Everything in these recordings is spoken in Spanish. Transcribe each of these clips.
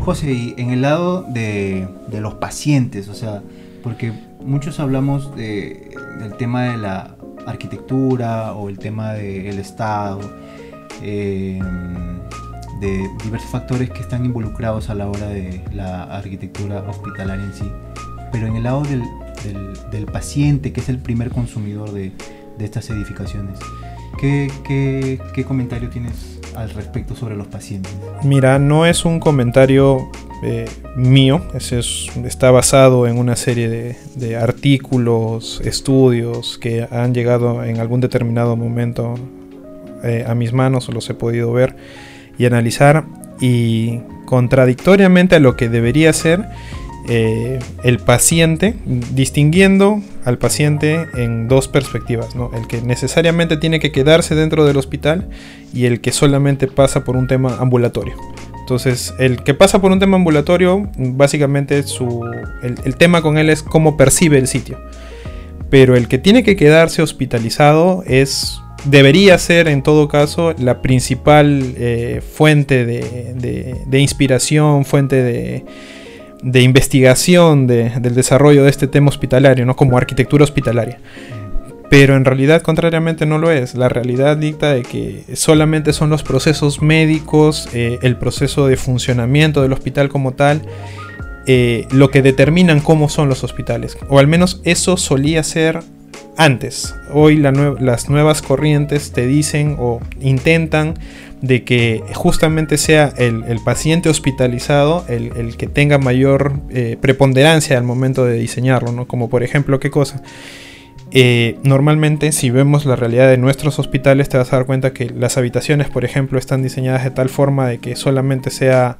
José, y en el lado de, los pacientes, o sea, porque muchos hablamos del tema de la arquitectura o el tema del Estado, eh, de diversos factores que están involucrados a la hora de la arquitectura hospitalaria en sí, pero en el lado del, paciente, que es el primer consumidor de, estas edificaciones, ¿qué, qué comentario tienes al respecto sobre los pacientes? Mira, no es un comentario eh, mío, ese está basado en una serie de, artículos, estudios que han llegado en algún determinado momento eh, a mis manos los he podido ver y analizar y contradictoriamente a lo que debería ser eh, el paciente, distinguiendo al paciente en dos perspectivas, ¿no? el que necesariamente tiene que quedarse dentro del hospital y el que solamente pasa por un tema ambulatorio. Entonces, el que pasa por un tema ambulatorio, básicamente su, el, tema con él es cómo percibe el sitio. Pero el que tiene que quedarse hospitalizado es debería ser en todo caso la principal eh, fuente de, inspiración, fuente de, de investigación del desarrollo de este tema hospitalario, ¿no? como arquitectura hospitalaria. Pero en realidad, contrariamente, no lo es. La realidad dicta de que solamente son los procesos médicos, eh, el proceso de funcionamiento del hospital como tal, eh, lo que determinan cómo son los hospitales. O al menos eso solía ser antes. Hoy las nuevas corrientes te dicen o intentan de que justamente sea el, paciente hospitalizado el, que tenga mayor eh, preponderancia al momento de diseñarlo, ¿no? Como por ejemplo, ¿qué cosa? Eh, normalmente, si vemos la realidad de nuestros hospitales, te vas a dar cuenta que las habitaciones, por ejemplo, están diseñadas de tal forma de que solamente sea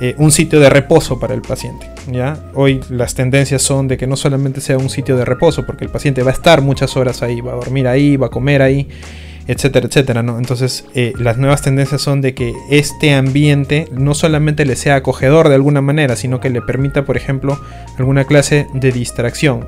eh, un sitio de reposo para el paciente. ¿ya? Hoy las tendencias son de que no solamente sea un sitio de reposo, porque el paciente va a estar muchas horas ahí, va a dormir ahí, va a comer ahí etcétera, etcétera, ¿no? Entonces, eh, las nuevas tendencias son de que este ambiente no solamente le sea acogedor de alguna manera, sino que le permita, por ejemplo, alguna clase de distracción.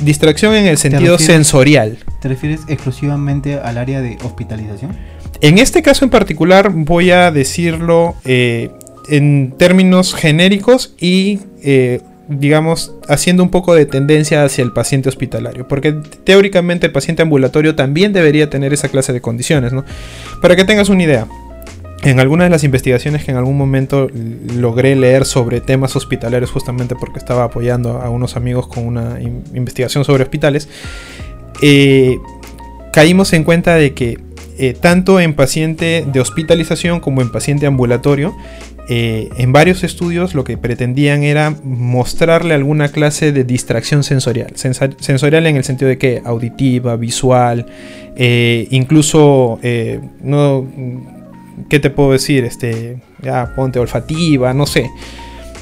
Distracción en el sentido sensorial. ¿Te refieres exclusivamente al área de hospitalización? En este caso en particular voy a decirlo eh, en términos genéricos y eh, digamos, haciendo un poco de tendencia hacia el paciente hospitalario, porque teóricamente el paciente ambulatorio también debería tener esa clase de condiciones, ¿no? Para que tengas una idea, en algunas de las investigaciones que en algún momento logré leer sobre temas hospitalarios, justamente porque estaba apoyando a unos amigos con una investigación sobre hospitales, eh, caímos en cuenta de que eh, tanto en paciente de hospitalización como en paciente ambulatorio, eh, en varios estudios lo que pretendían era mostrarle alguna clase de distracción sensorial. sensorial en el sentido de que auditiva, visual, eh, incluso, eh, no, ¿qué te puedo decir? Este, ya, ponte olfativa, no sé.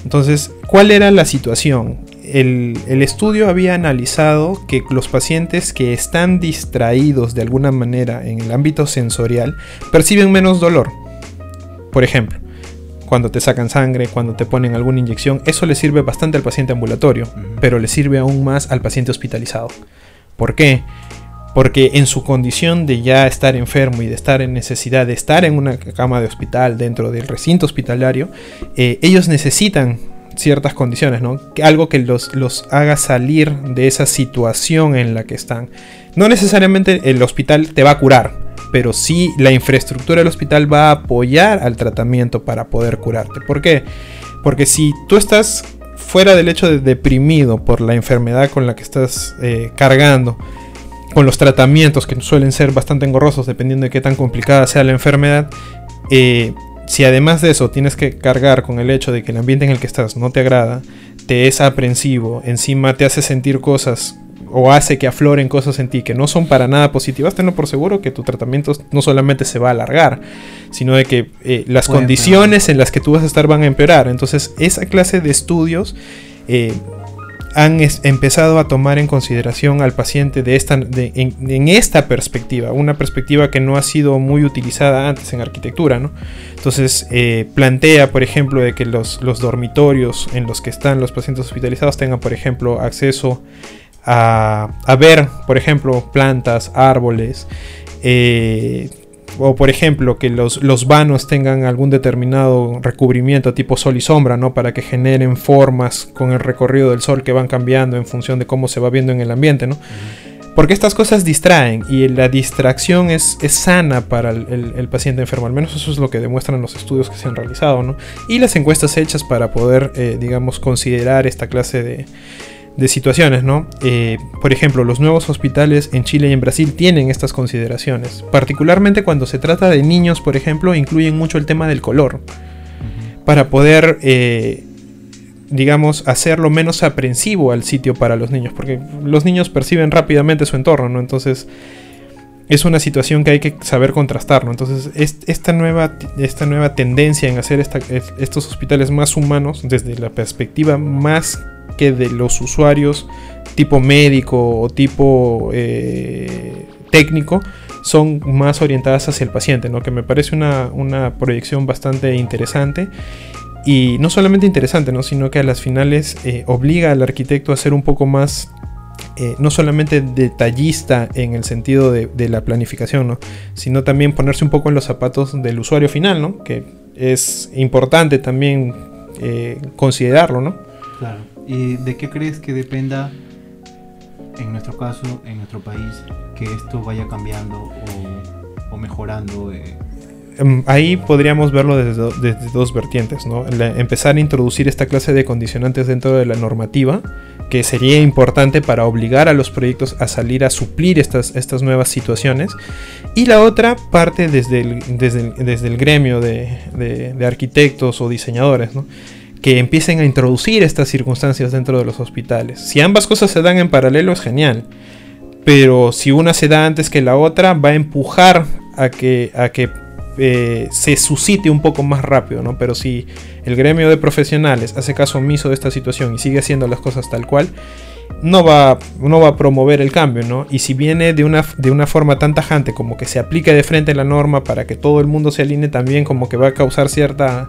Entonces, ¿cuál era la situación? El, el, estudio había analizado que los pacientes que están distraídos de alguna manera en el ámbito sensorial perciben menos dolor. Por ejemplo, cuando te sacan sangre, cuando te ponen alguna inyección, eso le sirve bastante al paciente ambulatorio, pero le sirve aún más al paciente hospitalizado. ¿Por qué? Porque en su condición de ya estar enfermo y de estar en necesidad de estar en una cama de hospital dentro del recinto hospitalario, eh, ellos necesitan ciertas condiciones, ¿no? Algo que los, los haga salir de esa situación en la que están. No necesariamente el hospital te va a curar, pero sí la infraestructura del hospital va a apoyar al tratamiento para poder curarte. ¿Por qué? Porque si tú estás fuera del hecho de deprimido por la enfermedad con la que estás eh, cargando, con los tratamientos que suelen ser bastante engorrosos dependiendo de qué tan complicada sea la enfermedad, eh, si además de eso tienes que cargar con el hecho de que el ambiente en el que estás no te agrada, te es aprensivo, encima te hace sentir cosas o hace que afloren cosas en ti que no son para nada positivas, tenlo por seguro que tu tratamiento no solamente se va a alargar, sino de que eh, las condiciones en las que tú vas a estar van a empeorar. Entonces, esa clase de estudios, eh, han empezado a tomar en consideración al paciente de esta, en, esta perspectiva, una perspectiva que no ha sido muy utilizada antes en arquitectura. ¿no? Entonces eh, plantea, por ejemplo, de que los, los, dormitorios en los que están los pacientes hospitalizados tengan, por ejemplo, acceso a, a ver, por ejemplo, plantas, árboles. Eh, o por ejemplo que los, los, vanos tengan algún determinado recubrimiento tipo sol y sombra, ¿no? Para que generen formas con el recorrido del sol que van cambiando en función de cómo se va viendo en el ambiente, ¿no? Porque estas cosas distraen y la distracción es, es sana para el, paciente enfermo, al menos eso es lo que demuestran los estudios que se han realizado, ¿no? Y las encuestas hechas para poder, eh, digamos, considerar esta clase de, de situaciones, ¿no? Eh, por ejemplo, los nuevos hospitales en Chile y en Brasil tienen estas consideraciones. Particularmente cuando se trata de niños, por ejemplo, incluyen mucho el tema del color. Para poder, eh, digamos, hacerlo menos aprensivo al sitio para los niños. Porque los niños perciben rápidamente su entorno, ¿no? Entonces es una situación que hay que saber contrastar, ¿no? Entonces, esta nueva, esta nueva tendencia en hacer estos hospitales más humanos, desde la perspectiva más que de los usuarios tipo médico o tipo eh, técnico son más orientadas hacia el paciente, ¿no? que me parece una, proyección bastante interesante y no solamente interesante, ¿no? sino que a las finales eh, obliga al arquitecto a ser un poco más eh, no solamente detallista en el sentido de, la planificación, ¿no? sino también ponerse un poco en los zapatos del usuario final, ¿no? que es importante también considerarlo. ¿no? Claro. ¿Y de qué crees que dependa, en nuestro caso, en nuestro país, que esto vaya cambiando o, mejorando? Eh? Em, ahí podríamos verlo desde, dos vertientes, ¿no? empezar a introducir esta clase de condicionantes dentro de la normativa, que sería importante para obligar a los proyectos a salir a suplir estas, estas nuevas situaciones. Y la otra parte desde el, desde el, gremio de, de, arquitectos o diseñadores, ¿no? que empiecen a introducir estas circunstancias dentro de los hospitales. Si ambas cosas se dan en paralelo es genial, pero si una se da antes que la otra va a empujar a que, a que eh, se suscite un poco más rápido, ¿no? Pero si el gremio de profesionales hace caso omiso de esta situación y sigue haciendo las cosas tal cual, no va, no va a promover el cambio, ¿no? Y si viene de una, de una forma tan tajante como que se aplique de frente la norma para que todo el mundo se alinee también, como que va a causar cierta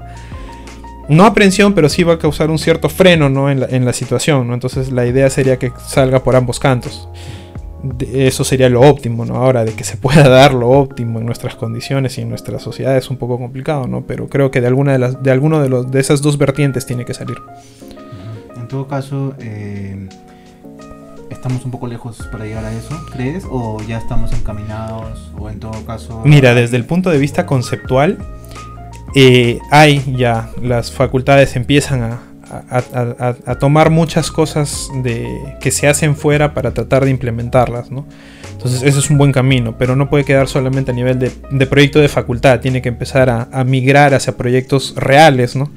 no aprensión, pero sí va a causar un cierto freno ¿no? en, la, situación. ¿no? Entonces la idea sería que salga por ambos cantos. Eso sería lo óptimo, ¿no? Ahora, de que se pueda dar lo óptimo en nuestras condiciones y en nuestra sociedad es un poco complicado, ¿no? Pero creo que de alguna de las, de alguno de los de esas dos vertientes tiene que salir. En todo caso, eh, estamos un poco lejos para llegar a eso, ¿crees? ¿O ya estamos encaminados? ¿O en todo caso... Mira, desde el punto de vista conceptual, eh, hay ya, las facultades empiezan a, tomar muchas cosas de, que se hacen fuera para tratar de implementarlas, ¿no? Entonces ese es un buen camino, pero no puede quedar solamente a nivel de, proyecto de facultad, tiene que empezar a, migrar hacia proyectos reales, ¿no?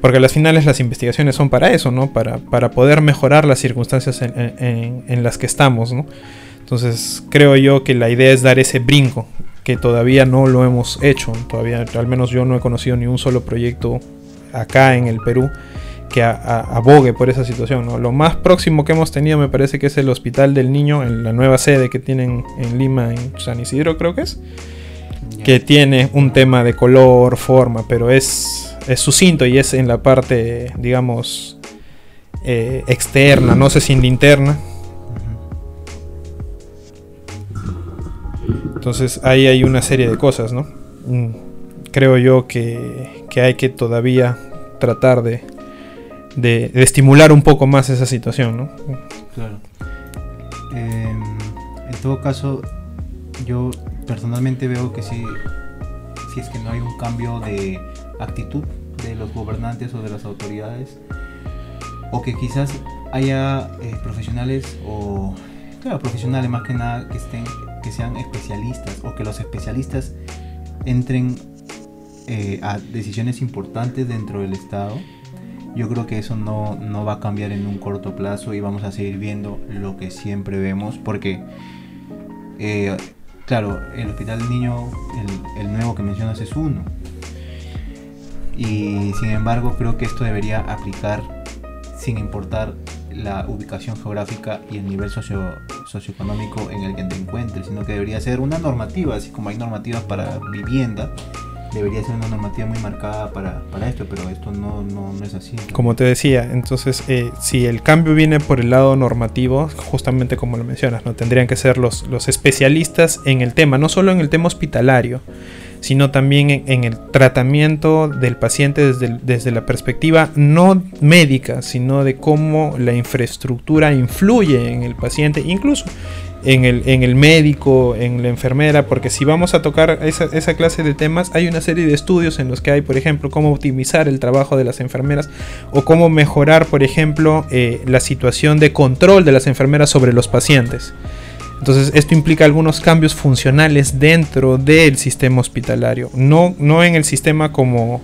Porque al final las investigaciones son para eso, ¿no? Para, para poder mejorar las circunstancias en, en las que estamos, ¿no? Entonces creo yo que la idea es dar ese brinco que todavía no lo hemos hecho. Todavía, al menos yo no he conocido ni un solo proyecto acá en el Perú que abogue por esa situación. Lo más próximo que hemos tenido me parece que es el Hospital del Niño, en la nueva sede que tienen en Lima, en San Isidro creo que es, que tiene un tema de color, forma, pero es, es sucinto y es en la parte, digamos, eh, externa, no sé si interna Entonces ahí hay una serie de cosas, ¿no? Mm, creo yo que, hay que todavía tratar de, de, estimular un poco más esa situación, ¿no? Claro. Em, en todo caso, yo personalmente veo que si, si es que no hay un cambio de actitud de los gobernantes o de las autoridades, o que quizás haya eh, profesionales o claro, profesionales más que nada que estén que sean especialistas o que los especialistas entren eh, a decisiones importantes dentro del Estado, yo creo que eso no, no, va a cambiar en un corto plazo y vamos a seguir viendo lo que siempre vemos porque, eh, claro, el Hospital del Niño, el, el nuevo que mencionas es uno. Y sin embargo creo que esto debería aplicar sin importar la ubicación geográfica y el nivel socio, socioeconómico en el que te encuentres, sino que debería ser una normativa, así como hay normativas para vivienda, debería ser una normativa muy marcada para, para esto, pero esto no, no, no, es así. Como te decía, entonces eh, si el cambio viene por el lado normativo, justamente como lo mencionas, no tendrían que ser los, los especialistas en el tema, no solo en el tema hospitalario, sino también en, el tratamiento del paciente desde, desde, la perspectiva no médica, sino de cómo la infraestructura influye en el paciente, incluso en el, en el médico, en la enfermera, porque si vamos a tocar esa, esa, clase de temas, hay una serie de estudios en los que hay, por ejemplo, cómo optimizar el trabajo de las enfermeras o cómo mejorar, por ejemplo, eh, la situación de control de las enfermeras sobre los pacientes. Entonces esto implica algunos cambios funcionales dentro del sistema hospitalario, no, no en el sistema como,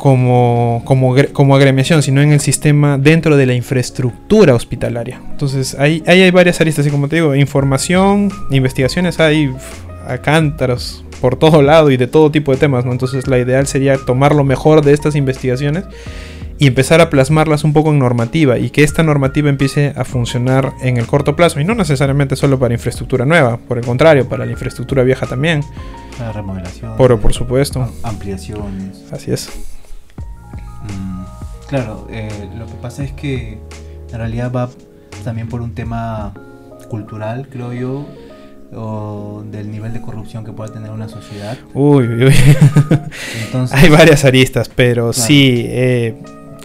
como, como, como agremiación, sino en el sistema dentro de la infraestructura hospitalaria. Entonces ahí, ahí hay varias aristas, y como te digo, información, investigaciones, hay a cántaros por todo lado y de todo tipo de temas, ¿no? Entonces la ideal sería tomar lo mejor de estas investigaciones y empezar a plasmarlas un poco en normativa y que esta normativa empiece a funcionar en el corto plazo y no necesariamente solo para infraestructura nueva, por el contrario, para la infraestructura vieja también. La remodelación. Por, por supuesto. Ampliaciones. Así es. Claro, eh, lo que pasa es que en realidad va también por un tema cultural, creo yo, o del nivel de corrupción que pueda tener una sociedad. Uy, uy, uy. Entonces, Hay varias aristas, pero sí, eh,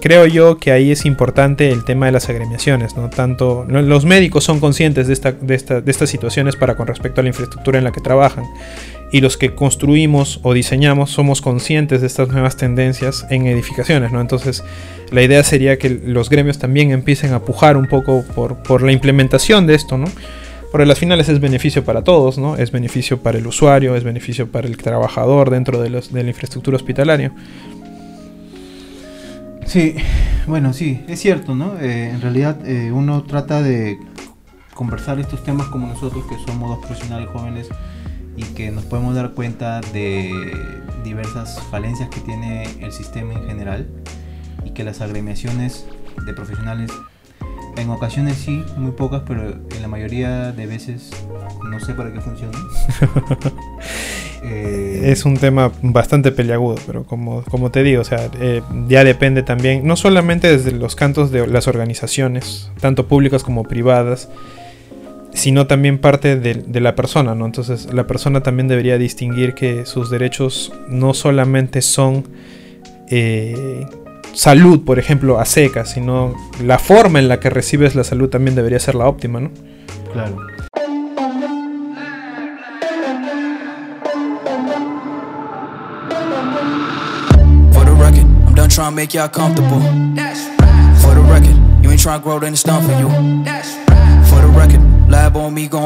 creo yo que ahí es importante el tema de las agremiaciones, ¿no? Tanto los médicos son conscientes de, esta, de, esta, de estas situaciones para con respecto a la infraestructura en la que trabajan y los que construimos o diseñamos somos conscientes de estas nuevas tendencias en edificaciones, ¿no? Entonces, la idea sería que los gremios también empiecen a pujar un poco por, por la implementación de esto, ¿no? Porque las finales es beneficio para todos, ¿no? Es beneficio para el usuario, es beneficio para el trabajador dentro de, los, de la infraestructura hospitalaria. Sí, bueno, sí, es cierto, ¿no? Eh, en realidad eh, uno trata de conversar estos temas como nosotros que somos dos profesionales jóvenes y que nos podemos dar cuenta de diversas falencias que tiene el sistema en general y que las agremiaciones de profesionales en ocasiones sí, muy pocas, pero en la mayoría de veces no sé para qué funcionan. Eh, es un tema bastante peleagudo, pero como, como te digo, o sea, eh, ya depende también, no solamente desde los cantos de las organizaciones, tanto públicas como privadas, sino también parte de, la persona, ¿no? Entonces la persona también debería distinguir que sus derechos no solamente son eh, salud, por ejemplo, a secas, sino la forma en la que recibes la salud también debería ser la óptima, ¿no? Claro. trying to make y'all comfortable. For the record, you ain't trying to grow, then it's done for you. For the record, lab on me, gon'